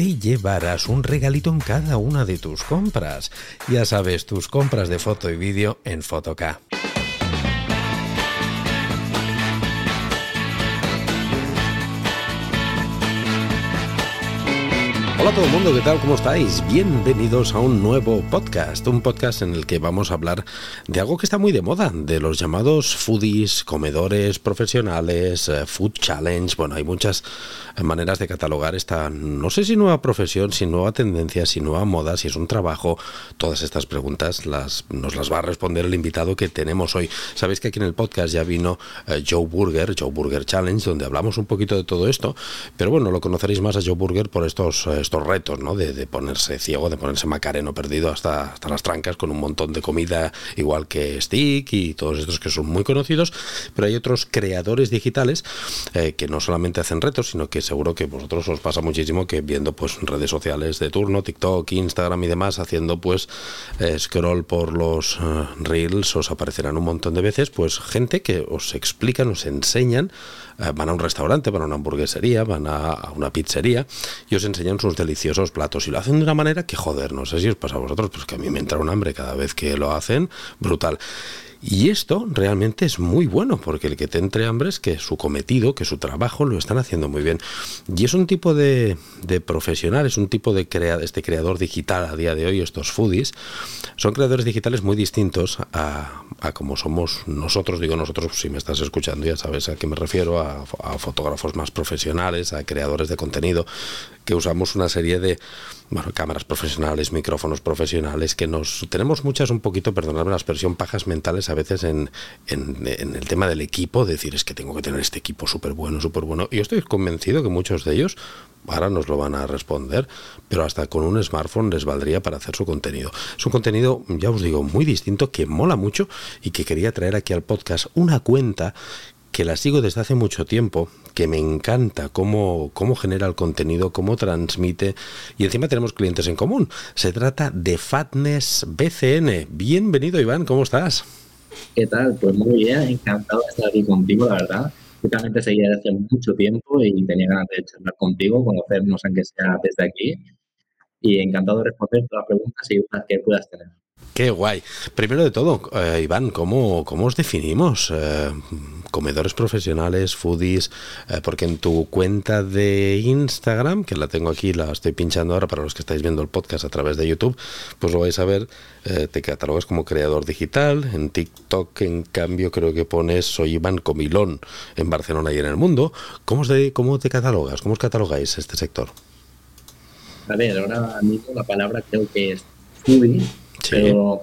te llevarás un regalito en cada una de tus compras. Ya sabes, tus compras de foto y vídeo en Fotoca. Hola todo el mundo, ¿qué tal? ¿Cómo estáis? Bienvenidos a un nuevo podcast, un podcast en el que vamos a hablar de algo que está muy de moda, de los llamados foodies, comedores profesionales, eh, food challenge, bueno, hay muchas maneras de catalogar esta, no sé si nueva profesión, si nueva tendencia, si nueva moda, si es un trabajo, todas estas preguntas las, nos las va a responder el invitado que tenemos hoy. Sabéis que aquí en el podcast ya vino eh, Joe Burger, Joe Burger Challenge, donde hablamos un poquito de todo esto, pero bueno, lo conoceréis más a Joe Burger por estos... Estos retos, ¿no? De, ponerse ciego, de ponerse macareno perdido hasta, hasta las trancas con un montón de comida, igual que Stick y todos estos que son muy conocidos, pero hay otros creadores digitales eh, que no solamente hacen retos, sino que seguro que vosotros os pasa muchísimo que viendo pues redes sociales de turno, TikTok, Instagram y demás, haciendo pues eh, scroll por los eh, reels, os aparecerán un montón de veces, pues gente que os explican, os enseñan van a un restaurante, van a una hamburguesería, van a, una pizzería y os enseñan sus deliciosos platos y lo hacen de una manera que joder, no sé si os pasa a vosotros, pues que a mí me entra un hambre cada vez que lo hacen, brutal. Y esto realmente es muy bueno, porque el que te entre hambre es que su cometido, que su trabajo lo están haciendo muy bien. Y es un tipo de, profesional, es un tipo de este creador digital a día de hoy, estos foodies, son creadores digitales muy distintos a, como somos nosotros, digo nosotros, si me estás escuchando ya sabes a qué me refiero, a, a fotógrafos más profesionales, a creadores de contenido, que usamos una serie de bueno, cámaras profesionales, micrófonos profesionales, que nos tenemos muchas un poquito, perdonadme la expresión, pajas mentales a veces en, en, el tema del equipo, decir es que tengo que tener este equipo súper bueno, súper bueno. Yo estoy convencido que muchos de ellos ahora nos lo van a responder, pero hasta con un smartphone les valdría para hacer su contenido. Es un contenido, ya os digo, muy distinto, que mola mucho y que quería traer aquí al podcast una cuenta que la sigo desde hace mucho tiempo, que me encanta cómo, cómo genera el contenido, cómo transmite y encima tenemos clientes en común. Se trata de Fatness BCN. Bienvenido Iván, ¿cómo estás? ¿Qué tal? Pues muy bien, encantado de estar aquí contigo, la verdad. Yo también te seguía desde hace mucho tiempo y tenía ganas de charlar contigo, conocernos aunque sea desde aquí. Y encantado de responder todas las preguntas y dudas que puedas tener. Qué guay. Primero de todo, eh, Iván, ¿cómo, ¿cómo, os definimos? Eh, comedores profesionales, foodies, eh, porque en tu cuenta de Instagram, que la tengo aquí, la estoy pinchando ahora para los que estáis viendo el podcast a través de YouTube, pues lo vais a ver, te catalogas como creador digital. En TikTok, en cambio, creo que pones soy Iván Comilón en Barcelona y en el mundo. ¿Cómo, cómo te catalogas? ¿Cómo os catalogáis este sector? A ver, ahora mismo la palabra creo que es foodie pero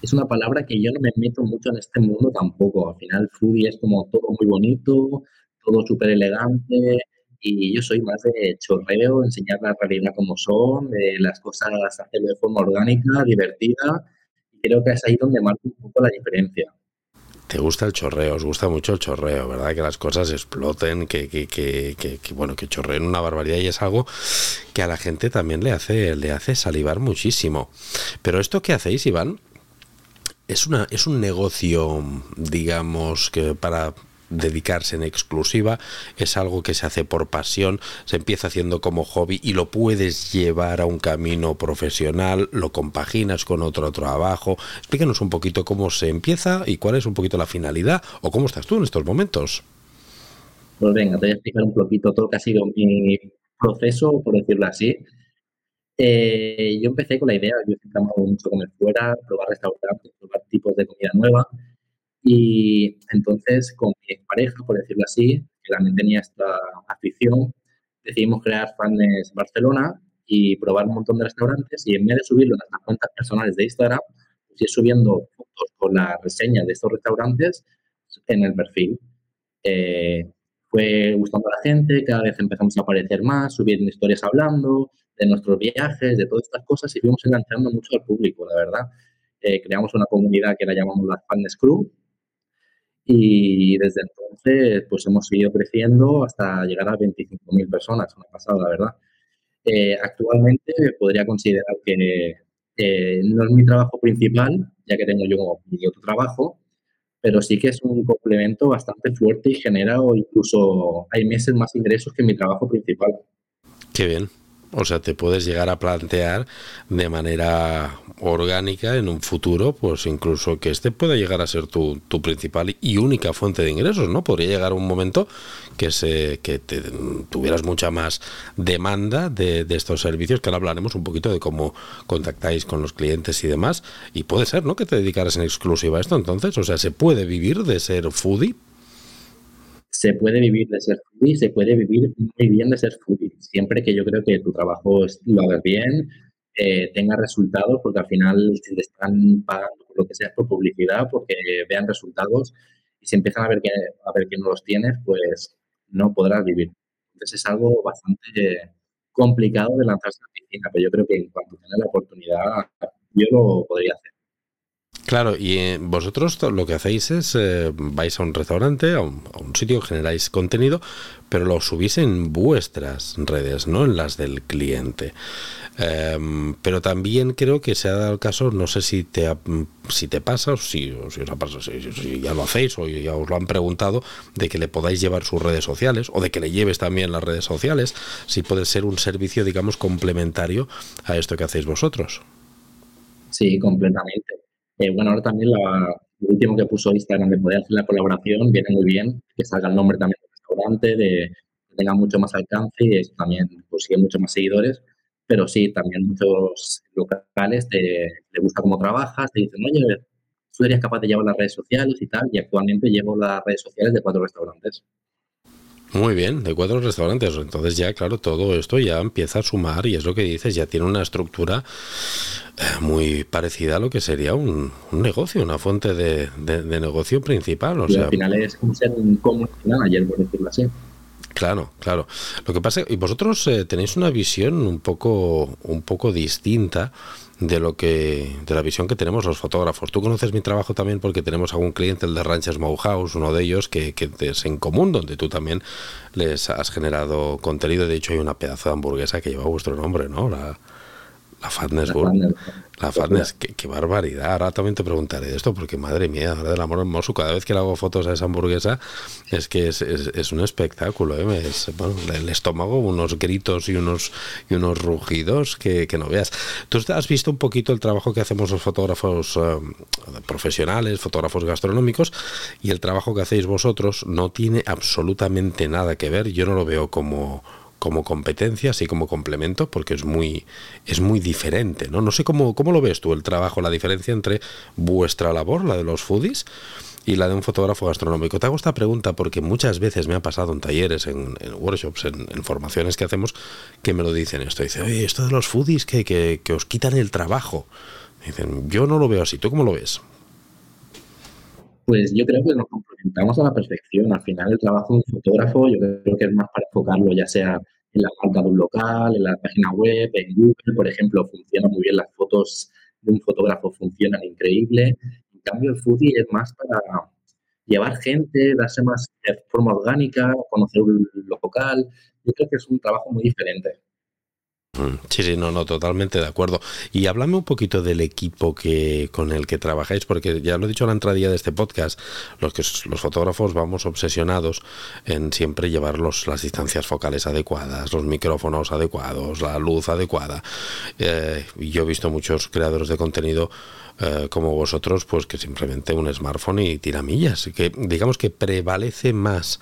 es una palabra que yo no me meto mucho en este mundo tampoco. Al final, foodie es como todo muy bonito, todo súper elegante. Y yo soy más de chorreo, enseñar la realidad como son, de las cosas hacerlo de forma orgánica, divertida. Y creo que es ahí donde marca un poco la diferencia te gusta el chorreo, os gusta mucho el chorreo, ¿verdad? Que las cosas exploten, que, que, que, que, bueno, que chorreen una barbaridad y es algo que a la gente también le hace, le hace salivar muchísimo. Pero esto que hacéis, Iván, es una, es un negocio, digamos, que para dedicarse en exclusiva, es algo que se hace por pasión, se empieza haciendo como hobby y lo puedes llevar a un camino profesional, lo compaginas con otro trabajo. Explícanos un poquito cómo se empieza y cuál es un poquito la finalidad o cómo estás tú en estos momentos. Pues venga, te voy a explicar un poquito todo lo que ha sido mi proceso, por decirlo así. Eh, yo empecé con la idea, yo siempre he mucho comer fuera, probar restaurantes, probar tipos de comida nueva. Y entonces con mi pareja, por decirlo así, que también tenía esta afición, decidimos crear Fans Barcelona y probar un montón de restaurantes y en vez de subirlo a nuestras cuentas personales de Instagram, pues ir subiendo fotos con la reseña de estos restaurantes en el perfil. Eh, fue gustando a la gente, cada vez empezamos a aparecer más, subiendo historias hablando de nuestros viajes, de todas estas cosas y fuimos enganchando mucho al público, la verdad. Eh, creamos una comunidad que la llamamos la Fans Crew y desde entonces pues hemos seguido creciendo hasta llegar a 25.000 personas, una pasada, la verdad. Eh, actualmente podría considerar que eh, no es mi trabajo principal, ya que tengo yo mi otro trabajo, pero sí que es un complemento bastante fuerte y genera o incluso hay meses más ingresos que mi trabajo principal. Qué bien. O sea, te puedes llegar a plantear de manera orgánica en un futuro, pues incluso que este pueda llegar a ser tu, principal y única fuente de ingresos, ¿no? Podría llegar un momento que se que te, tuvieras mucha más demanda de, de, estos servicios, que ahora hablaremos un poquito de cómo contactáis con los clientes y demás. Y puede ser, ¿no? Que te dedicaras en exclusiva a esto entonces. O sea, ¿se puede vivir de ser foodie? Se puede vivir de ser foodie, se puede vivir muy bien de ser foodie, siempre que yo creo que tu trabajo lo hagas bien, eh, tenga resultados, porque al final te están pagando por lo que sea por publicidad, porque vean resultados y si empiezan a ver que, a ver que no los tienes, pues no podrás vivir. Entonces es algo bastante complicado de lanzarse a la piscina, pero yo creo que en cuanto tenga la oportunidad, yo lo podría hacer. Claro, y eh, vosotros lo que hacéis es, eh, vais a un restaurante, a un, sitio, generáis contenido, pero lo subís en vuestras redes, no en las del cliente. Em, pero también creo que se ha dado el caso, no sé si te, si te pasa, o si, os ha pasado, si, ya lo hacéis o ya os lo han preguntado, de que le podáis llevar sus redes sociales o de que le lleves también las redes sociales, si puede ser un servicio, digamos, complementario a esto que hacéis vosotros. Sí, completamente. Eh, bueno, ahora también la, lo último que puso Instagram de poder hacer la colaboración viene muy bien, que salga el nombre también del restaurante, de que tenga mucho más alcance y eso también consigue muchos más seguidores. Pero sí, también muchos locales te, le gusta cómo trabajas, te dicen, oye, tú serías capaz de llevar las redes sociales y tal, y actualmente llevo las redes sociales de cuatro restaurantes. Muy bien, de cuatro restaurantes. Entonces ya, claro, todo esto ya empieza a sumar y es lo que dices, ya tiene una estructura eh, muy parecida a lo que sería un, negocio, una fuente de, negocio principal. O sea, al final es como ser un manager, por decirlo así. Claro, claro. Lo que pasa y vosotros eh, tenéis una visión un poco, un poco distinta de lo que de la visión que tenemos los fotógrafos. Tú conoces mi trabajo también porque tenemos algún cliente, el de Ranches House, uno de ellos que, que, es en común, donde tú también les has generado contenido. De hecho, hay una pedazo de hamburguesa que lleva vuestro nombre, ¿no? La, la Fatness la Fatness, qué, barbaridad. Ahora también te preguntaré de esto, porque madre mía, ahora del amor hermoso, cada vez que le hago fotos a esa hamburguesa, es que es, es, un espectáculo. ¿eh? el estómago, unos gritos y unos, y unos rugidos que, que, no veas. Tú has visto un poquito el trabajo que hacemos los fotógrafos eh, profesionales, fotógrafos gastronómicos, y el trabajo que hacéis vosotros no tiene absolutamente nada que ver. Yo no lo veo como como competencia, así como complemento, porque es muy, es muy diferente, ¿no? No sé cómo, cómo lo ves tú el trabajo, la diferencia entre vuestra labor, la de los foodies, y la de un fotógrafo gastronómico. Te hago esta pregunta porque muchas veces me ha pasado en talleres, en, workshops, en, formaciones que hacemos, que me lo dicen esto. Dice, oye, esto de los foodies que, que, que os quitan el trabajo. Dicen, yo no lo veo así. ¿Tú cómo lo ves? Pues yo creo que nos complementamos a la perfección. Al final el trabajo de un fotógrafo yo creo que es más para enfocarlo ya sea en la marca de un local, en la página web, en Google, por ejemplo, funcionan muy bien las fotos de un fotógrafo, funcionan increíble. En cambio, el foodie es más para llevar gente, darse más de forma orgánica, conocer un local. Yo creo que es un trabajo muy diferente. Mm, sí, sí, no, no, totalmente de acuerdo. Y háblame un poquito del equipo que con el que trabajáis, porque ya lo he dicho a la entradilla de este podcast, los que los fotógrafos vamos obsesionados en siempre llevar los, las distancias focales adecuadas, los micrófonos adecuados, la luz adecuada. Eh, yo he visto muchos creadores de contenido eh, como vosotros, pues que simplemente un smartphone y tiramillas, que digamos que prevalece más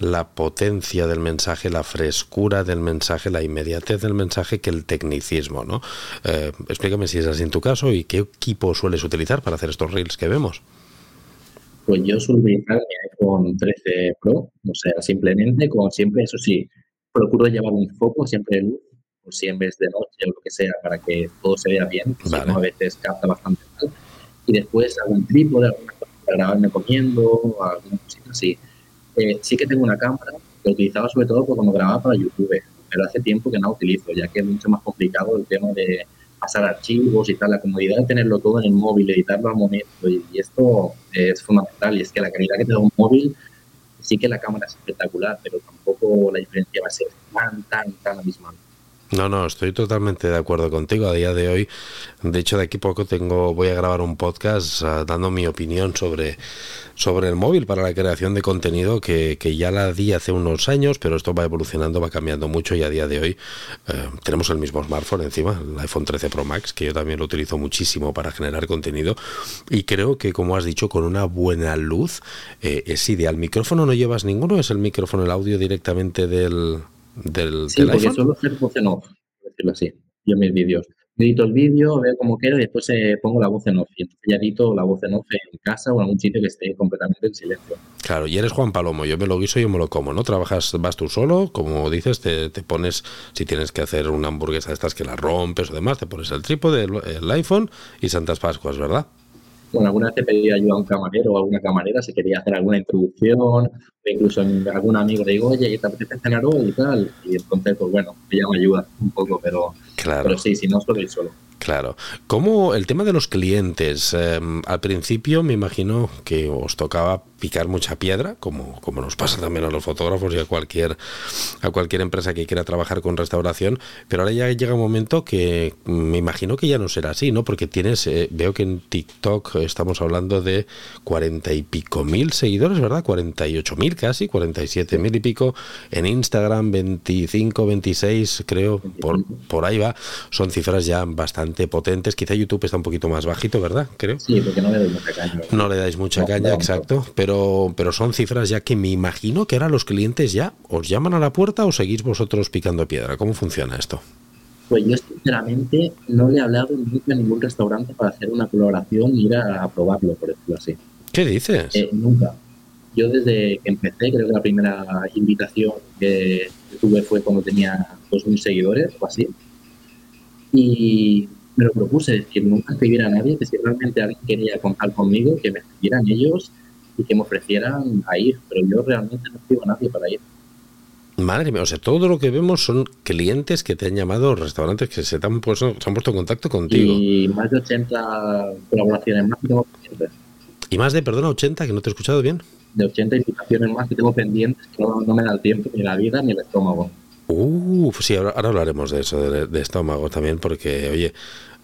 la potencia del mensaje, la frescura del mensaje, la inmediatez del mensaje que el tecnicismo, ¿no? Eh, explícame si es así en tu caso y qué equipo sueles utilizar para hacer estos reels que vemos. Pues yo suelo utilizar mi iPhone 13 Pro, o sea, simplemente como siempre, eso sí, procuro llevar un foco siempre de luz, o si en vez de noche o lo que sea, para que todo se vea bien, a veces capta bastante mal. Y después algún trípode, alguna cosa para grabarme comiendo, alguna cosita así. Sí que tengo una cámara que utilizaba sobre todo cuando grababa para YouTube, pero hace tiempo que no la utilizo, ya que es mucho más complicado el tema de pasar archivos y tal, la comodidad de tenerlo todo en el móvil, editarlo al momento, y, esto es fundamental, y es que la calidad que te da un móvil, sí que la cámara es espectacular, pero tampoco la diferencia va a ser tan, tan, tan abismal. No, no, estoy totalmente de acuerdo contigo. A día de hoy, de hecho, de aquí poco tengo, voy a grabar un podcast ah, dando mi opinión sobre, sobre el móvil para la creación de contenido que, que, ya la di hace unos años, pero esto va evolucionando, va cambiando mucho y a día de hoy eh, tenemos el mismo smartphone encima, el iPhone 13 Pro Max, que yo también lo utilizo muchísimo para generar contenido y creo que, como has dicho, con una buena luz eh, es ideal. ¿Micrófono no llevas ninguno? ¿Es el micrófono, el audio directamente del, del, sí, porque suelo hacer voz en off, por decirlo así, yo mis vídeos. Edito el vídeo, veo cómo queda y después eh, pongo la voz en off. Y entonces ya edito la voz en off en casa o en algún sitio que esté completamente en silencio. Claro, y eres Juan Palomo, yo me lo guiso y yo me lo como, ¿no? Trabajas, vas tú solo, como dices, te, te pones, si tienes que hacer una hamburguesa de estas que la rompes o demás, te pones el trípode, el, el iPhone y Santas Pascuas, ¿verdad? Bueno, alguna vez te pedí ayuda a un camarero o alguna camarera si quería hacer alguna introducción, o incluso algún amigo le digo, oye, ¿te apetece cenar hoy y tal? Y entonces, pues bueno, ella me ayuda un poco, pero, claro. pero sí, si no, solo. Claro. ¿Cómo el tema de los clientes? Em, al principio me imagino que os tocaba picar mucha piedra, como, como nos pasa también a los fotógrafos y a cualquier, a cualquier empresa que quiera trabajar con restauración, pero ahora ya llega un momento que me imagino que ya no será así, ¿no? Porque tienes, eh, veo que en TikTok estamos hablando de cuarenta y pico mil seguidores, ¿verdad? Cuarenta y ocho mil casi, cuarenta y siete mil y pico. En Instagram, 25, 26, creo, por, por ahí va. Son cifras ya bastante potentes. Quizá YouTube está un poquito más bajito, ¿verdad? Creo. Sí, porque no le dais mucha caña. No le dais mucha caña, exacto. Pero pero, son cifras ya que me imagino que ahora los clientes ya os llaman a la puerta o seguís vosotros picando piedra. ¿Cómo funciona esto? Pues yo sinceramente no le he hablado nunca a ningún restaurante para hacer una coloración y ir a, probarlo, por decirlo así. ¿Qué dices? Eh, nunca. Yo desde que empecé, creo que la primera invitación que tuve fue cuando tenía 2.000 seguidores o así. Y me lo propuse, decir, nunca escribir a nadie, que si realmente alguien quería contar conmigo, que me escribieran ellos y que me ofrecieran a ir, pero yo realmente no pido a nadie para ir. Madre mía, o sea, todo lo que vemos son clientes que te han llamado, restaurantes que se, te han, puesto, se han puesto en contacto contigo. Y más de 80 colaboraciones más que tengo pendientes. ¿Y más de, perdona, 80, que no te he escuchado bien? De 80 invitaciones más que tengo pendientes que no, me da el tiempo, ni la vida, ni el estómago. Uh, sí, ahora, hablaremos de eso, de, estómago también, porque, oye,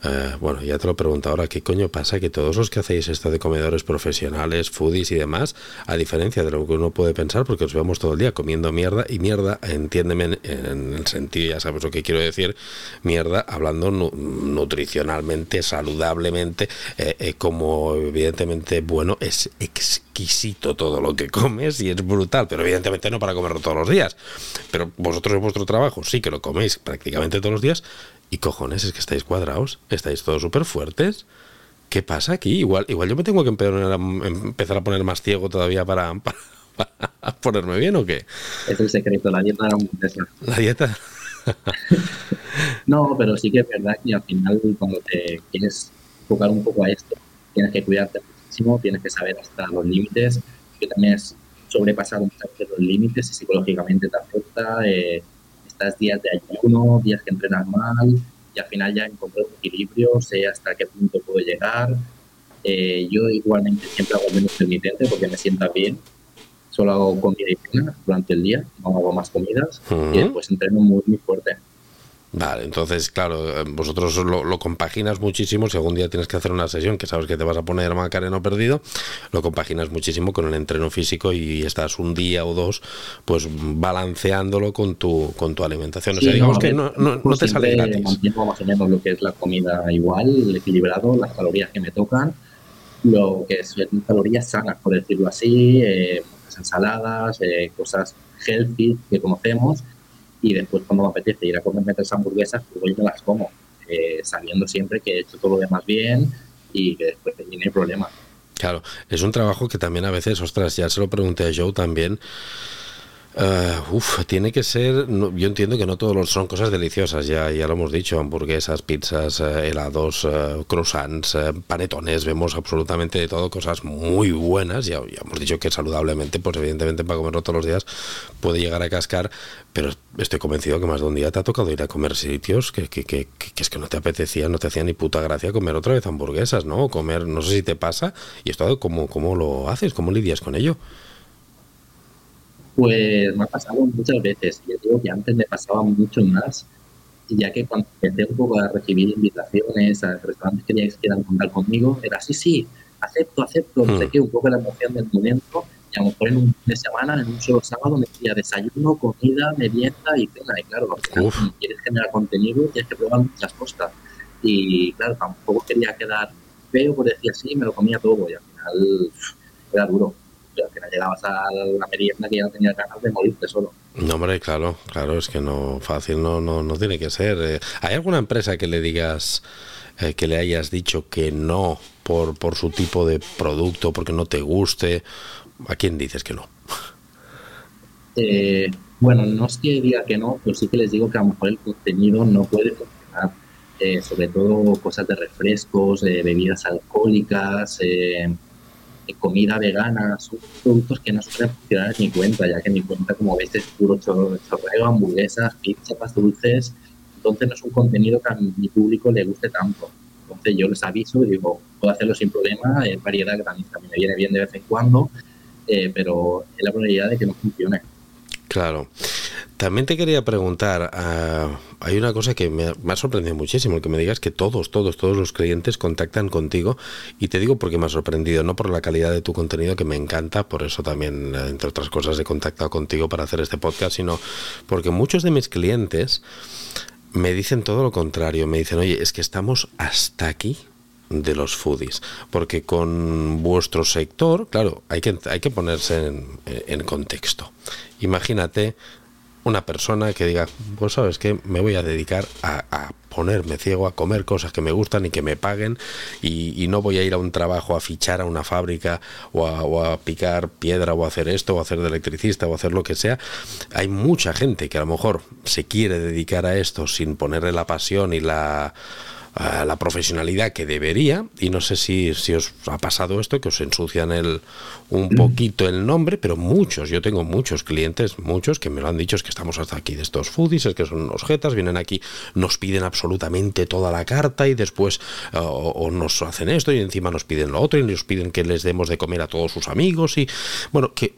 eh, bueno, ya te lo pregunto ahora, ¿qué coño pasa que todos los que hacéis esto de comedores profesionales, foodies y demás, a diferencia de lo que uno puede pensar, porque os vemos todo el día comiendo mierda, y mierda, entiéndeme en, el sentido, ya sabes lo que quiero decir, mierda, hablando nutricionalmente, saludablemente, eh, eh, como evidentemente, bueno, es exquisito todo lo que comes y es brutal, pero evidentemente no para comerlo todos los días. Pero vosotros en vuestro trabajo sí que lo coméis prácticamente todos los días y cojones, es que estáis cuadrados, estáis todos súper fuertes. ¿Qué pasa aquí? Igual, igual yo me tengo que empezar a poner más ciego todavía para, ponerme bien o qué? Es el secreto, la dieta La dieta. no, pero sí que es verdad que al final cuando te quieres enfocar un poco a esto, tienes que cuidarte muchísimo, tienes que saber hasta los límites, que también es sobrepasar un de los límites y psicológicamente te afecta. Eh, estás días de ayuno, días que entrenas mal y al final ya encontré un equilibrio, sé hasta qué punto puedo llegar. Eh, yo igualmente siempre hago menos intermitente porque me sienta bien. Solo hago comida y cena durante el día, no hago más comidas y después entreno muy, muy fuerte. Vale, entonces, claro, eh, vosotros lo, compaginas muchísimo. Si algún día tienes que hacer una sesión que sabes que te vas a poner macareno perdido, lo compaginas muchísimo con el entreno físico y estás un día o dos, pues balanceándolo con tu con tu alimentación. o sea, digamos que no, no, no te sale gratis. Mantengo más o menos lo que es la comida igual, equilibrado, las calorías que me tocan, lo que es calorías sanas, por decirlo así. Eh, ensaladas, eh, cosas healthy que conocemos y después cuando me apetece ir a comerme tres hamburguesas, pues y me las como, eh, sabiendo siempre que he hecho todo lo demás bien y que después no hay problema. Claro, es un trabajo que también a veces, ostras, ya se lo pregunté a Joe también, Uh, uf, tiene que ser. yo entiendo que no todos son cosas deliciosas, ya, ya lo hemos dicho: hamburguesas, pizzas, eh, helados, uh, croissants, uh, panetones. Vemos absolutamente de todo, cosas muy buenas. Ya, ya, hemos dicho que saludablemente, pues evidentemente para comerlo todos los días puede llegar a cascar, pero estoy convencido que más de un día te ha tocado ir a comer sitios que, que, que, que es que no te apetecía, no te hacía ni puta gracia comer otra vez hamburguesas, ¿no? Comer, no sé si te pasa, y esto, ¿cómo, cómo lo haces? ¿Cómo lidias con ello? Pues me ha pasado muchas veces. Yo digo que antes me pasaba mucho más, ya que cuando empecé un poco a recibir invitaciones a restaurantes que quieran contar conmigo, era sí, sí, acepto, acepto, no sé hmm. qué, un poco la emoción del momento. Y a lo mejor en un fin de semana, en un solo sábado, me decía desayuno, comida, merienda y cena. Y claro, si quieres generar contenido, tienes que probar muchas cosas. Y claro, tampoco quería quedar feo, por decir así, me lo comía todo y al final era duro al final llegabas a la merienda que ya no tenías ganas de morirte solo. No, hombre, claro, claro, es que no, fácil no, no, no tiene que ser. Eh. ¿Hay alguna empresa que le digas, eh, que le hayas dicho que no por, por su tipo de producto, porque no te guste? ¿A quién dices que no? Eh, bueno, no es que diga que no, pero sí que les digo que a lo mejor el contenido no puede funcionar. sobre todo cosas de refrescos, bebidas alcohólicas, comida vegana, son productos que no suelen funcionar en mi cuenta, ya que mi cuenta, como veis, es puro chorreo, hamburguesas, pizzas, dulces. Entonces no es un contenido que a mi público le guste tanto. Entonces yo les aviso y digo, puedo hacerlo sin problema, es variedad que también, también me viene bien de vez en cuando, eh, pero es la probabilidad de que no funcione. Claro. También te quería preguntar, uh, hay una cosa que me, ha sorprendido muchísimo, el que me digas que todos, todos, todos los clientes contactan contigo y te digo porque me ha sorprendido, no por la calidad de tu contenido que me encanta, por eso también, eh, entre otras cosas, he contactado contigo para hacer este podcast, sino porque muchos de mis clientes me dicen todo lo contrario, me dicen, oye, es que estamos hasta aquí de los foodies, porque con vuestro sector, claro, hay que, hay que ponerse en contexto. Imagínate una persona que diga, pues sabes que me voy a dedicar a, ponerme ciego, a comer cosas que me gustan y que me paguen y, no voy a ir a un trabajo a fichar a una fábrica o a, picar piedra o a hacer esto o a hacer de electricista o hacer lo que sea. Hay mucha gente que a lo mejor se quiere dedicar a esto sin ponerle la pasión y la la profesionalidad que debería y no sé si, si os ha pasado esto que os ensucian el un mm. poquito el nombre pero muchos yo tengo muchos clientes muchos que me lo han dicho es que estamos hasta aquí de estos foodies es que son unos jetas vienen aquí nos piden absolutamente toda la carta y después eh, o, nos hacen esto y encima nos piden lo otro y nos piden que les demos de comer a todos sus amigos y bueno que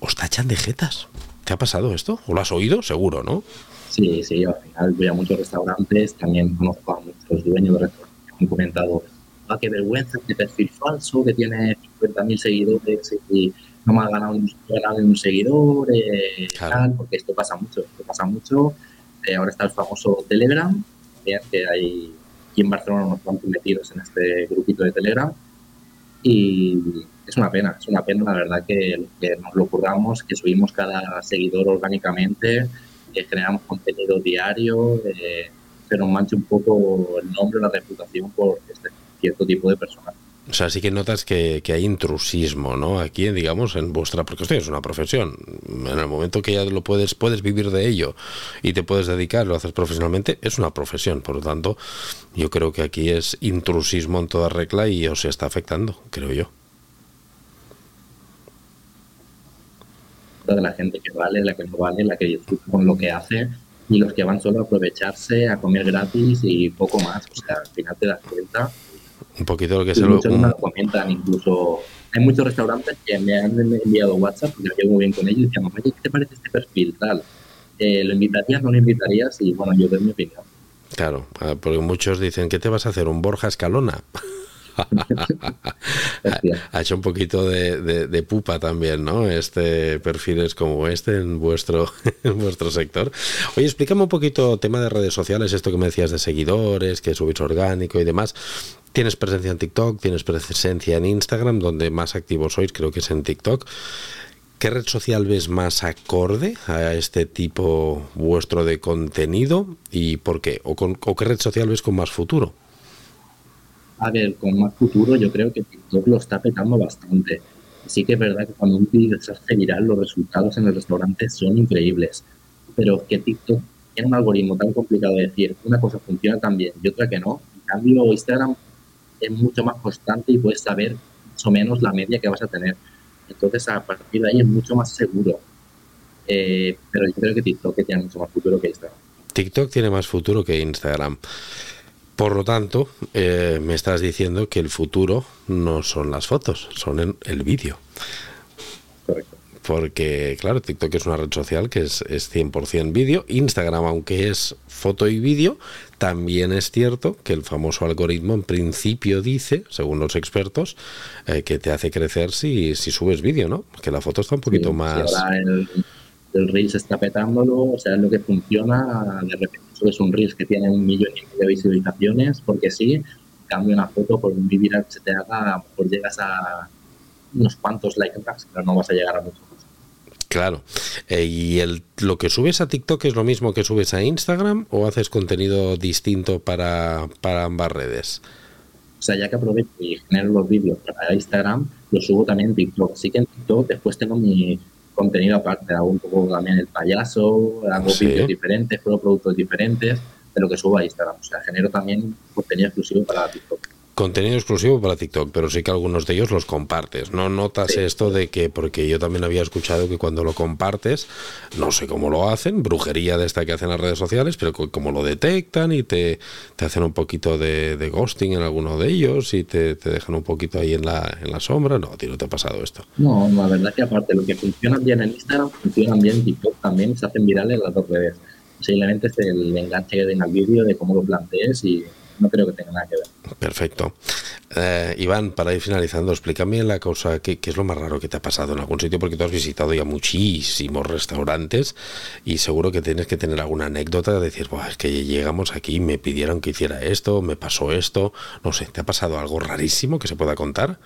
os tachan de jetas ¿te ha pasado esto? ¿o lo has oído? seguro ¿no? Sí, sí, al final voy a muchos restaurantes, también conozco a muchos dueños de restaurantes que han comentado, ah, qué vergüenza, qué perfil falso, que tiene 50.000 seguidores y no me ha ganado un, un seguidor, eh, tal, porque esto pasa mucho, esto pasa mucho. Eh, ahora está el famoso Telegram, que hay aquí en Barcelona unos cuantos metidos en este grupito de Telegram. Y es una pena, es una pena la verdad que, que nos lo curramos, que subimos cada seguidor orgánicamente, que generamos contenido diario, eh, se nos manche un poco el nombre, la reputación por este cierto tipo de personas. O sea, sí que notas que, hay intrusismo, ¿no? Aquí, digamos, en vuestra, porque esto es una profesión. En el momento que ya lo puedes, puedes vivir de ello y te puedes dedicar, lo haces profesionalmente, es una profesión. Por lo tanto, yo creo que aquí es intrusismo en toda regla y os está afectando, creo yo. de la gente que vale, la que no vale, la que disfruta con lo que hace y los que van solo a aprovecharse, a comer gratis y poco más. O sea, al final te das cuenta. Un poquito lo que se lo... Me lo comentan, incluso hay muchos restaurantes que me han enviado WhatsApp porque me llevo muy bien con ellos y dicen, oye, ¿qué te parece este perfil tal? Eh, ¿Lo invitarías, no lo invitarías? Y bueno, yo doy mi opinión. Claro, ah, porque muchos dicen, ¿qué te vas a hacer? ¿Un Borja Escalona? ha hecho un poquito de, pupa también, ¿no? Este perfiles como este en vuestro, vuestro sector. Oye, explícame un poquito tema de redes sociales, esto que me decías de seguidores, que subís orgánico y demás. Tienes presencia en TikTok, tienes presencia en Instagram, donde más activos sois, creo que es en TikTok. ¿Qué red social ves más acorde a este tipo vuestro de contenido y por qué? ¿O, con, qué red social ves con más futuro? A ver, con más futuro yo creo que TikTok lo está petando bastante. Sí que es verdad que cuando un vídeo se hace viral, los resultados en el restaurante son increíbles. Pero que TikTok tiene un algoritmo tan complicado de decir, una cosa funciona tan bien y otra que no. En cambio, Instagram es mucho más constante y puedes saber más o menos la media que vas a tener. Entonces, a partir de ahí es mucho más seguro. Eh, pero yo creo que TikTok tiene mucho más futuro que Instagram. TikTok tiene más futuro que Instagram. Por lo tanto, eh, me estás diciendo que el futuro no son las fotos, son el vídeo. Correcto porque claro, TikTok es una red social que es, es 100% vídeo, Instagram aunque es foto y vídeo, también es cierto que el famoso algoritmo en principio dice, según los expertos, eh, que te hace crecer si, si subes vídeo, ¿no? Que la foto está un poquito más... ahora el, el Reels está petándolo, o sea, es lo que funciona, de repente subes un Reels que tiene un millón y medio de visualizaciones, porque sí, cambia una foto por un vídeo que se te haga, por llegas a unos cuantos likes, pero no vas a llegar a mucho Claro. Eh, ¿Y el, lo que subes a TikTok es lo mismo que subes a Instagram o haces contenido distinto para, ambas redes? O sea, ya que aprovecho y genero los vídeos para Instagram, los subo también en TikTok. Sí que en TikTok después tengo mi contenido aparte, hago un poco también el payaso, hago vídeos diferentes, pruebo productos diferentes de lo que subo a Instagram. O sea, genero también contenido exclusivo para TikTok contenido exclusivo para TikTok, pero sí que algunos de ellos los compartes. No notas esto de que, porque yo también había escuchado que cuando lo compartes, no sé cómo lo hacen, brujería de esta que hacen las redes sociales, pero como lo detectan y te, te hacen un poquito de, ghosting en alguno de ellos y te, dejan un poquito ahí en la, en la sombra. No, a ti no te ha pasado esto. No, la verdad es que aparte lo que funciona bien en Instagram, funciona bien en TikTok también, se hacen virales las dos redes. Posiblemente es el enganche que den al vídeo de cómo lo plantees y no creo que tenga nada que ver. Perfecto. Eh, Iván, para ir finalizando, explícame la cosa, ¿qué, es lo más raro que te ha pasado en algún sitio? Porque tú has visitado ya muchísimos restaurantes y seguro que tienes que tener alguna anécdota de decir, es que llegamos aquí, me pidieron que hiciera esto, me pasó esto, no sé, ¿te ha pasado algo rarísimo que se pueda contar?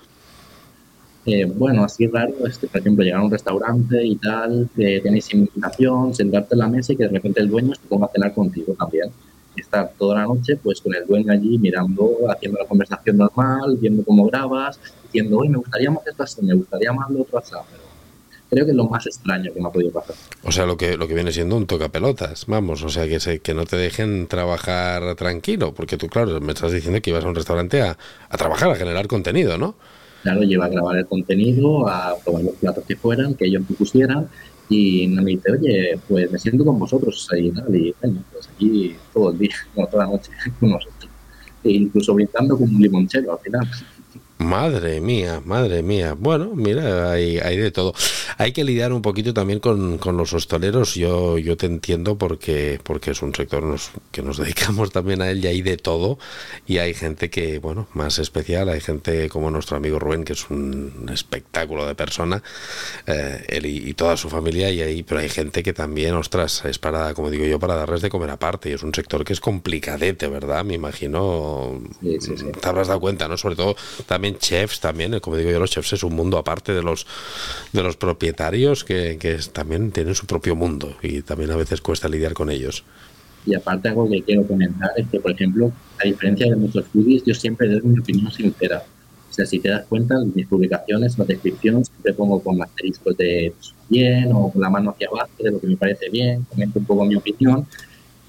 Eh, bueno, así raro, este, por ejemplo, llegar a un restaurante y tal, que tenéis invitación, sentarte en la mesa y que de repente el dueño se ponga a cenar contigo también estar toda la noche pues con el dueño allí mirando, haciendo la conversación normal, viendo cómo grabas, diciendo, hoy me gustaría más esto así, me gustaría más lo otro así, pero creo que es lo más extraño que me ha podido pasar. O sea, lo que, lo que viene siendo un tocapelotas, vamos, o sea, que, se, que no te dejen trabajar tranquilo, porque tú, claro, me estás diciendo que ibas a un restaurante a, a trabajar, a generar contenido, ¿no? Claro, lleva a grabar el contenido, a probar los platos que fueran, que ellos pusieran, y me dice, oye, pues me siento con vosotros ahí, ¿no? Y bueno, pues aquí todo el día, toda la noche con nosotros. E incluso brindando como un limonchero al final. Madre mía, madre mía. Bueno, mira, hay, hay de todo. Hay que lidiar un poquito también con, los hosteleros. Yo, yo te entiendo porque, porque es un sector nos, que nos dedicamos también a él y hay de todo. Y hay gente que, bueno, más especial. Hay gente como nuestro amigo Rubén, que es un espectáculo de persona, eh, él y, toda su familia. Y ahí, pero hay gente que también, ostras, es para, como digo yo, para darles de comer aparte. Y es un sector que es complicadete, ¿verdad? Me imagino. Te habrás dado cuenta, ¿no? Sobre todo también chefs, también, como digo yo, los chefs es un mundo aparte de los, de los propietarios que, también tienen su propio mundo y también a veces cuesta lidiar con ellos. Y aparte algo que quiero comentar es que, por ejemplo, a diferencia de muchos foodies, yo siempre doy mi opinión sincera. O sea, si te das cuenta, en mis publicaciones, la descripción, siempre pongo con asteriscos de pues, bien o con la mano hacia abajo de lo que me parece bien, comento un poco mi opinión.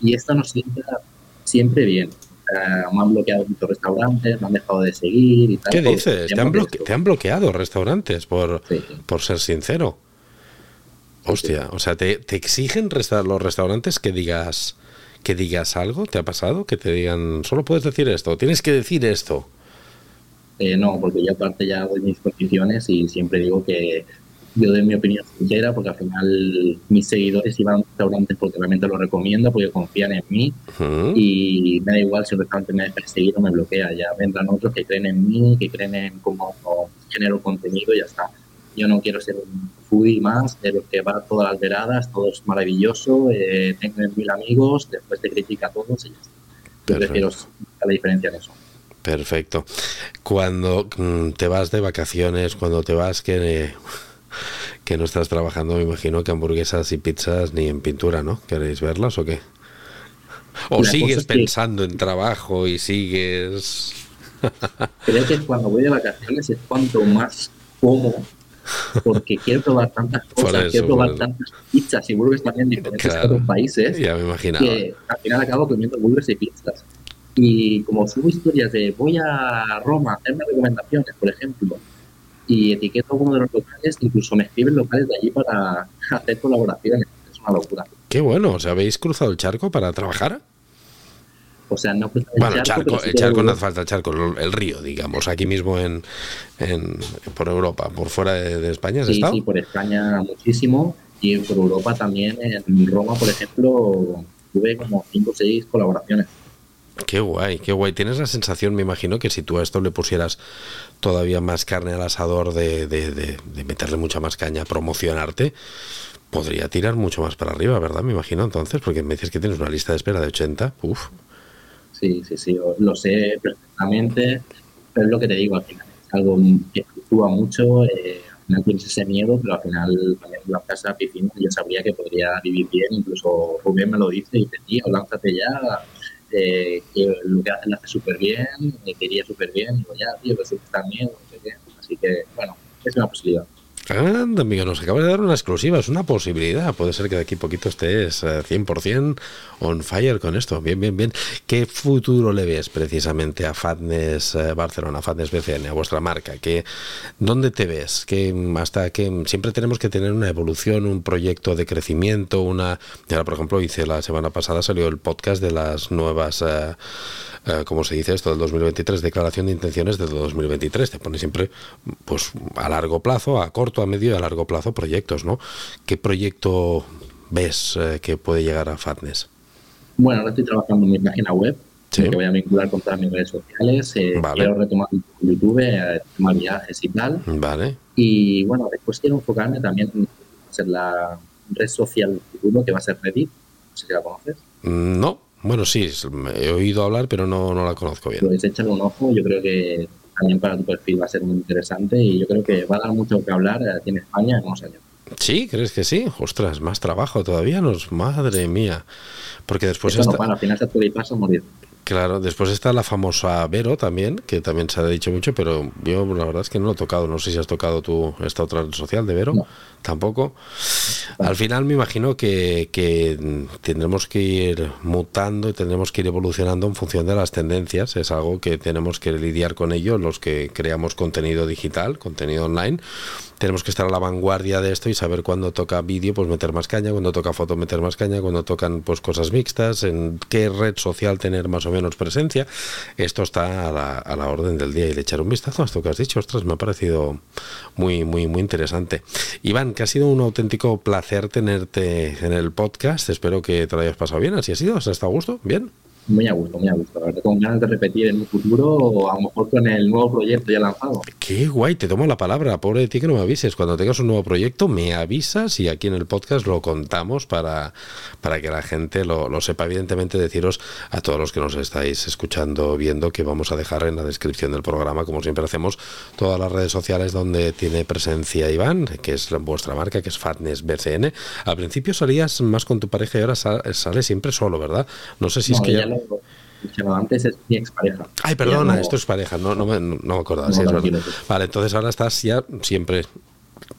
Y esto nos sienta siempre bien. Eh, me han bloqueado muchos restaurantes, me han dejado de seguir y tal. ¿Qué dices? ¿Te han, bloqueado restaurantes por, por ser sincero? Hostia, o sea, ¿te, exigen los restaurantes que digas que digas algo? ¿Te ha pasado? Que te digan, solo puedes decir esto, tienes que decir esto. Eh, no, porque yo aparte ya hago mis posiciones y siempre digo que yo doy mi opinión sincera porque al final mis seguidores iban a restaurantes porque realmente lo recomiendo, porque confían en mí y me da igual si el restaurante me deja seguir o me bloquea, ya vendrán otros que creen en mí, que creen en cómo genero contenido y ya está. Yo no quiero ser un foodie más de los que va todas las veradas, todo es maravilloso, eh, tengo mil amigos, después te critica a todos y ya está. Yo prefiero la diferencia en eso. Perfecto. Cuando mm, te vas de vacaciones, cuando te vas que que no estás trabajando, me imagino que hamburguesas y pizzas ni en pintura, ¿no? ¿Queréis verlas o qué? ¿O sigues pensando en trabajo y sigues...? Creo que cuando voy de vacaciones es cuanto más como porque quiero probar tantas cosas, quiero probar tantas pizzas y burgers también diferentes de otros países. Ya me imaginaba. Que al final acabo comiendo burgers y pizzas. Y como subo historias de voy a Roma a hacerme recomendaciones, por ejemplo, y etiqueto uno de los locales, incluso me escriben locales de allí para hacer colaboraciones. Es una locura. Qué bueno, ¿os habéis cruzado el charco para trabajar? O sea, no el bueno, charco, el charco no hace falta el charco, el río, digamos, aquí mismo en, en por Europa, por fuera de, España, ¿has sí, Sí, por España muchísimo y por Europa también, en Roma, por ejemplo, tuve como 5 o 6 colaboraciones. Qué guay, qué guay. Tienes la sensación, me imagino, que si tú a esto le pusieras todavía más carne al asador de, de, de, de meterle mucha más caña, promocionarte, podría tirar mucho más para arriba, ¿verdad? Me imagino entonces, porque me dices que tienes una lista de espera de 80. Uf. Sí, sí, sí, lo sé perfectamente, pero es lo que te digo, al final es algo que fluctúa mucho, eh, al final tienes ese miedo, pero al final también la casa piscina yo sabría que podría vivir bien, incluso Rubén me lo dice y dice, tío, lánzate ya, eh, que lo que haces lo hace súper bien, me quería súper bien, digo, ya, tío, que también, no sé qué, así que, bueno, es una posibilidad. Anda, amigo, nos acaba de dar una exclusiva, es una posibilidad. Puede ser que de aquí poquito estés 100% eh, on fire con esto. Bien, bien, bien. ¿Qué futuro le ves precisamente a Fatness eh, Barcelona, a Fatness BCN, a vuestra marca? ¿Qué, ¿Dónde te ves? que hasta que siempre tenemos que tener una evolución, un proyecto de crecimiento, una... Ahora, por ejemplo, hice la semana pasada, salió el podcast de las nuevas... Eh, eh, como se dice esto del 2023, declaración de intenciones del 2023. Te pone siempre, pues, a largo plazo, a corto, a medio y a largo plazo proyectos, ¿no? ¿Qué proyecto ves eh, que puede llegar a Fatness? Bueno, ahora estoy trabajando en mi página web, que voy a vincular con todas mis redes sociales. Eh, quiero retomar YouTube, eh, tomar viajes y tal. Vale. Y bueno, después quiero enfocarme también en ser la red social del futuro, que va a ser Reddit. No sé si la conoces. No, bueno, sí, he oído hablar, pero no, no la conozco bien. Pues échale un ojo, yo creo que también para tu perfil va a ser muy interesante y yo creo que va a dar mucho que hablar aquí en España en unos años. Sí, ¿crees que sí? Ostras, más trabajo todavía nos... Madre mía. Porque después... está... al final se puede ir paso morir. Claro, después está la famosa Vero también, que también se ha dicho mucho, pero yo la verdad es que no lo he tocado. No sé si has tocado tú esta otra red social de Vero. Tampoco. Al final me imagino que, que, tendremos que ir mutando y tendremos que ir evolucionando en función de las tendencias. Es algo que tenemos que lidiar con ello los que creamos contenido digital, contenido online tenemos que estar a la vanguardia de esto y saber cuándo toca vídeo, pues meter más caña, cuando toca foto, meter más caña, cuando tocan pues cosas mixtas, en qué red social tener más o menos presencia. Esto está a la, a la orden del día y de echar un vistazo a esto que has dicho. Ostras, me ha parecido muy, muy, muy interesante. Iván, que ha sido un auténtico placer tenerte en el podcast. Espero que te lo hayas pasado bien. Así ha sido. ¿Has estado a gusto? ¿Bien? Muy a gusto, muy a gusto. con ganas de repetir en un futuro o a lo mejor con el nuevo proyecto ya lanzado. Qué guay, te tomo la palabra. Pobre de ti que no me avises. Cuando tengas un nuevo proyecto, me avisas y aquí en el podcast lo contamos para, para que la gente lo, lo sepa. Evidentemente, deciros a todos los que nos estáis escuchando, viendo, que vamos a dejar en la descripción del programa, como siempre hacemos, todas las redes sociales donde tiene presencia Iván, que es vuestra marca, que es Fatness BCN. Al principio salías más con tu pareja y ahora sales siempre solo, ¿verdad? No sé si es que ya antes es mi expareja. Ay, perdona, esto es pareja, no, no, me, no me acordaba. vale, entonces ahora estás ya siempre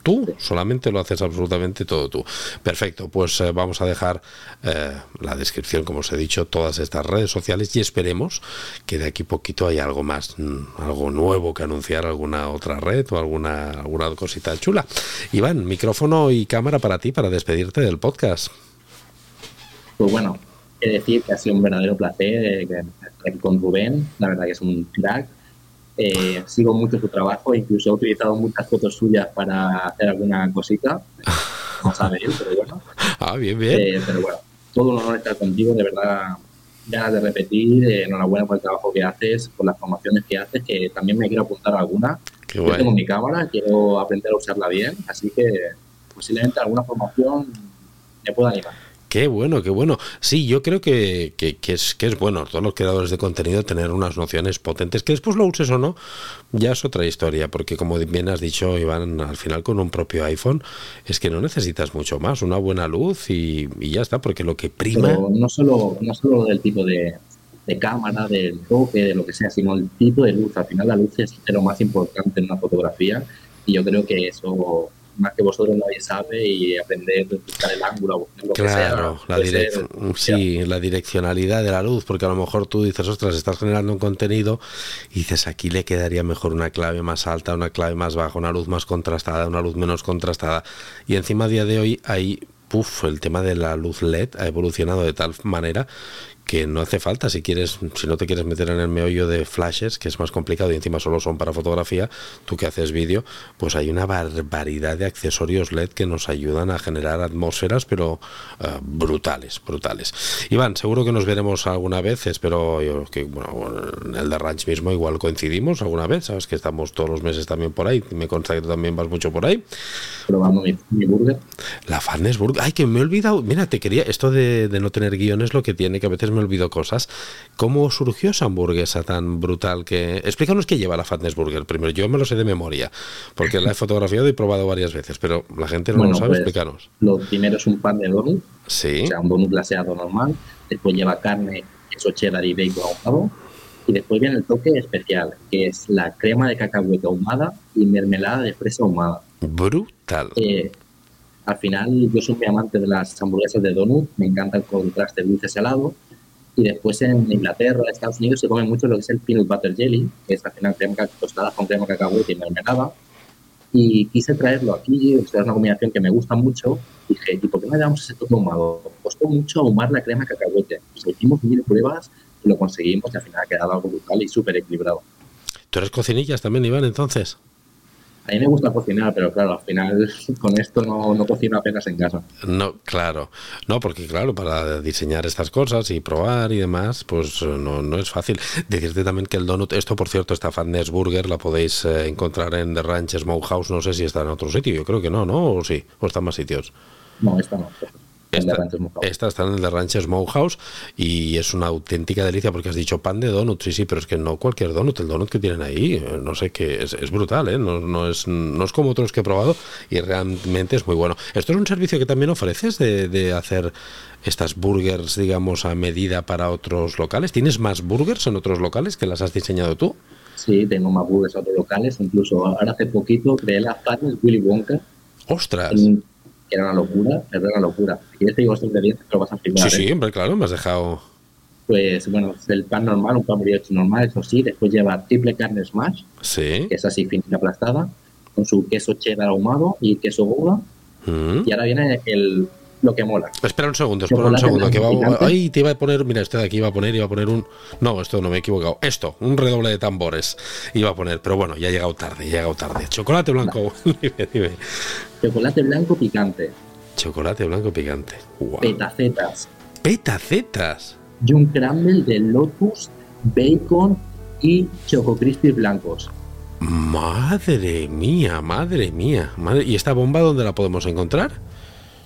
tú, solamente lo haces absolutamente todo tú. Perfecto, pues eh, vamos a dejar eh, la descripción, como os he dicho, todas estas redes sociales y esperemos que de aquí poquito haya algo más, mm, algo nuevo que anunciar, alguna otra red o alguna, alguna cosita chula. Iván, micrófono y cámara para ti, para despedirte del podcast. Pues bueno, que decir que ha sido un verdadero placer eh, con Rubén, la verdad que es un crack. Eh, sigo mucho su trabajo, incluso he utilizado muchas fotos suyas para hacer alguna cosita. No sabe él, pero bueno. Ah, bien, bien. Eh, pero bueno, todo un honor estar contigo, de verdad, ganas de repetir. enhorabuena por el trabajo que haces, por las formaciones que haces, que también me quiero apuntar a alguna. Qué Yo tengo mi cámara, quiero aprender a usarla bien, así que posiblemente alguna formación me pueda animar. Qué bueno, qué bueno. Sí, yo creo que, es bueno, todos los creadores de contenido, tener unas nociones potentes. Que después lo uses o no, ya es otra historia, porque como bien has dicho, Iván, al final con un propio iPhone, es que no necesitas mucho más, una buena luz y, ya está, porque lo que prima... no solo, no solo del tipo de, de cámara, del toque, de lo que sea, sino el tipo de luz. Al final la luz es lo más importante en una fotografía y yo creo que eso más que vosotros nadie sabe y aprender buscar el ángulo, lo claro, que sea, la sí, la direccionalidad de la luz, porque a lo mejor tú dices, ostras, estás generando un contenido y dices, aquí le quedaría mejor una clave más alta, una clave más baja, una luz más contrastada, una luz menos contrastada. Y encima a día de hoy hay Puf, el tema de la luz LED ha evolucionado de tal manera que no hace falta si quieres, si no te quieres meter en el meollo de flashes, que es más complicado y encima solo son para fotografía, tú que haces vídeo, pues hay una barbaridad de accesorios LED que nos ayudan a generar atmósferas, pero eh, brutales, brutales. Iván, seguro que nos veremos alguna vez, espero yo que, bueno, en el de Ranch mismo igual coincidimos alguna vez, sabes que estamos todos los meses también por ahí, me consta que tú también vas mucho por ahí. Probando mi, mi burger. La Fatness Burger, ay, que me he olvidado, mira, te quería, esto de, de no tener guiones lo que tiene, que a veces me olvido cosas. ¿Cómo surgió esa hamburguesa tan brutal que... Explícanos qué lleva la Fatness Burger primero. Yo me lo sé de memoria, porque la he fotografiado y probado varias veces, pero la gente no lo sabe, pues, explícanos. Lo primero es un pan de donut, sí. o sea, un donut glaseado normal, después lleva carne, queso cheddar y bacon ahumado, y después viene el toque especial, que es la crema de cacahuete ahumada y mermelada de fresa ahumada. Brutal. Eh, al final, yo soy muy amante de las hamburguesas de donut, me encanta el contraste dulce salado. Y después en Inglaterra, Estados Unidos, se come mucho lo que es el peanut butter jelly, que es al final crema tostada con crema cacahuete y mermelada. Y quise traerlo aquí, es una combinación que me gusta mucho. Dije, ¿y por qué no le damos ese toque ahumado? Costó mucho ahumar la crema cacahuete. Hicimos mil pruebas lo conseguimos y al final ha quedado algo brutal y súper equilibrado. ¿Tú eres cocinillas también, Iván, entonces? A mí me gusta cocinar, pero claro, al final con esto no, no cocino apenas en casa. No, claro. No, porque claro, para diseñar estas cosas y probar y demás, pues no, no es fácil. Decirte también que el donut, esto por cierto, esta Fatness Burger la podéis eh, encontrar en The Ranch Smokehouse, no sé si está en otro sitio, yo creo que no, ¿no? O sí, o está en más sitios. No, esta no. Esta, está en el de Ranch Smokehouse y es una auténtica delicia porque has dicho pan de donut, sí, sí, pero es que no cualquier donut, el donut que tienen ahí, eh, no sé qué, es, brutal, ¿eh? No, es, no es como otros que he probado y realmente es muy bueno. ¿Esto es un servicio que también ofreces de, de hacer estas burgers, digamos, a medida para otros locales? ¿Tienes más burgers en otros locales que las has diseñado tú? Sí, tengo más burgers en otros locales, incluso ahora hace poquito creé la Fatness Willy Wonka. ¡Ostras! Que era una locura, es una locura. Si te digo estos ingredientes, lo vas a flipar. Sí, ¿eh? sí, hombre, claro, me has dejado. Pues bueno, el pan normal, un pan brioche normal, eso sí, después lleva triple carne smash, sí. que es así finita aplastada, con su queso cheddar ahumado y queso gouda. Mm. Y ahora viene el, lo que mola. Espera un segundo, espera un segundo. Que va, ay, te iba a poner, mira, este de aquí iba a poner, iba a poner un. No, esto no me he equivocado. Esto, un redoble de tambores. Iba a poner, pero bueno, ya ha llegado tarde, ya ha llegado tarde. Chocolate blanco, dime, dime. Chocolate blanco picante. Chocolate blanco picante. Petacetas. Petacetas. Y un crumble de lotus, bacon y choco blancos. Madre mía, madre mía. Madre... ¿Y esta bomba dónde la podemos encontrar?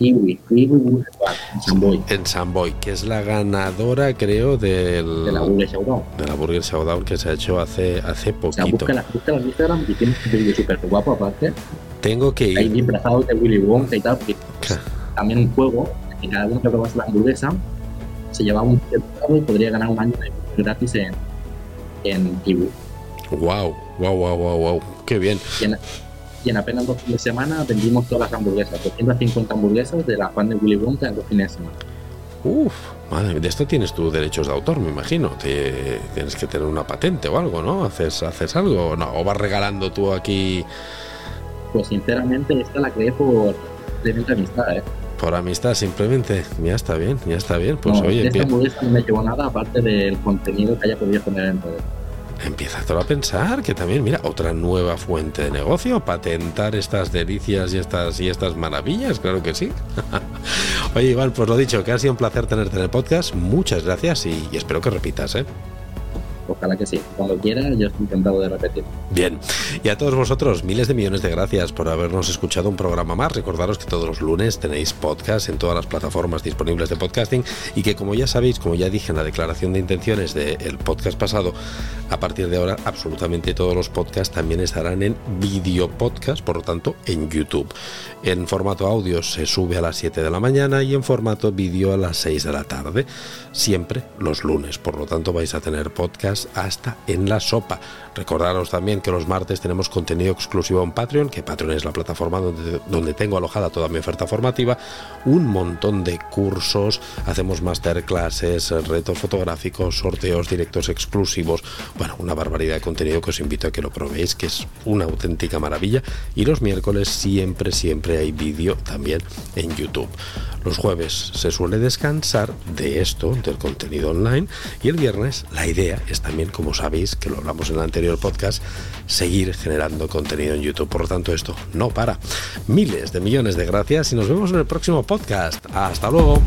Kiwi, Kiwi en Samboy. En Samboy, que es la ganadora, creo, del, de la Burger Showdown. De la Burger Showdown que se ha hecho hace, hace poquito. O sea, búscala, en Instagram y tienes un vídeo súper guapo aparte. Tengo que ir. Hay disfrazados de Willy Wonka y tal, porque también un juego en cada uno que probase la hamburguesa se lleva un certificado y podría ganar un año de gratis en, en Kiwi. Wow, wow, wow, wow, wow, qué bien y en apenas dos fines de semana vendimos todas las hamburguesas, 250 hamburguesas de la fan de Willy Wonka en dos fines de semana. Uf, madre, de esto tienes tus derechos de autor, me imagino. Te, tienes que tener una patente o algo, ¿no? ¿Haces, haces algo no? ¿O vas regalando tú aquí? Pues sinceramente esta la creé por simplemente amistad, ¿eh? Por amistad, simplemente. Ya está bien, ya está bien. Pues oye, esta hamburguesa no me llevó nada aparte del contenido que haya podido poner en todo empieza todo a pensar que también, mira, otra nueva fuente de negocio, patentar estas delicias y estas, y estas maravillas, claro que sí. Oye, Iván, pues lo dicho, que ha sido un placer tenerte en el podcast. Muchas gracias y, espero que repitas, ¿eh? Ojalá que sí. Cuando quiera, yo estoy encantado de repetir. Bien, y a todos vosotros, miles de millones de gracias por habernos escuchado un programa más. Recordaros que todos los lunes tenéis podcast en todas las plataformas disponibles de podcasting y que como ya sabéis, como ya dije en la declaración de intenciones del podcast pasado, a partir de ahora absolutamente todos los podcasts también estarán en video podcast, por lo tanto en YouTube. En formato audio se sube a las 7 de la mañana y en formato vídeo a las 6 de la tarde, siempre los lunes. Por lo tanto vais a tener podcast hasta en la sopa. Recordaros también que los martes tenemos contenido exclusivo en Patreon, que Patreon es la plataforma donde, donde tengo alojada toda mi oferta formativa, un montón de cursos, hacemos masterclasses, retos fotográficos, sorteos, directos exclusivos, bueno, una barbaridad de contenido que os invito a que lo probéis, que es una auténtica maravilla. Y los miércoles siempre, siempre hay vídeo también en YouTube. Los jueves se suele descansar de esto, del contenido online, y el viernes la idea es también, como sabéis, que lo hablamos en el anterior podcast, seguir generando contenido en YouTube. Por lo tanto, esto no para. Miles de millones de gracias y nos vemos en el próximo podcast. Hasta luego.